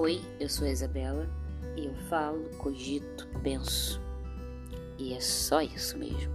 Oi, eu sou a Isabela e eu falo, cogito, penso. E é só isso mesmo.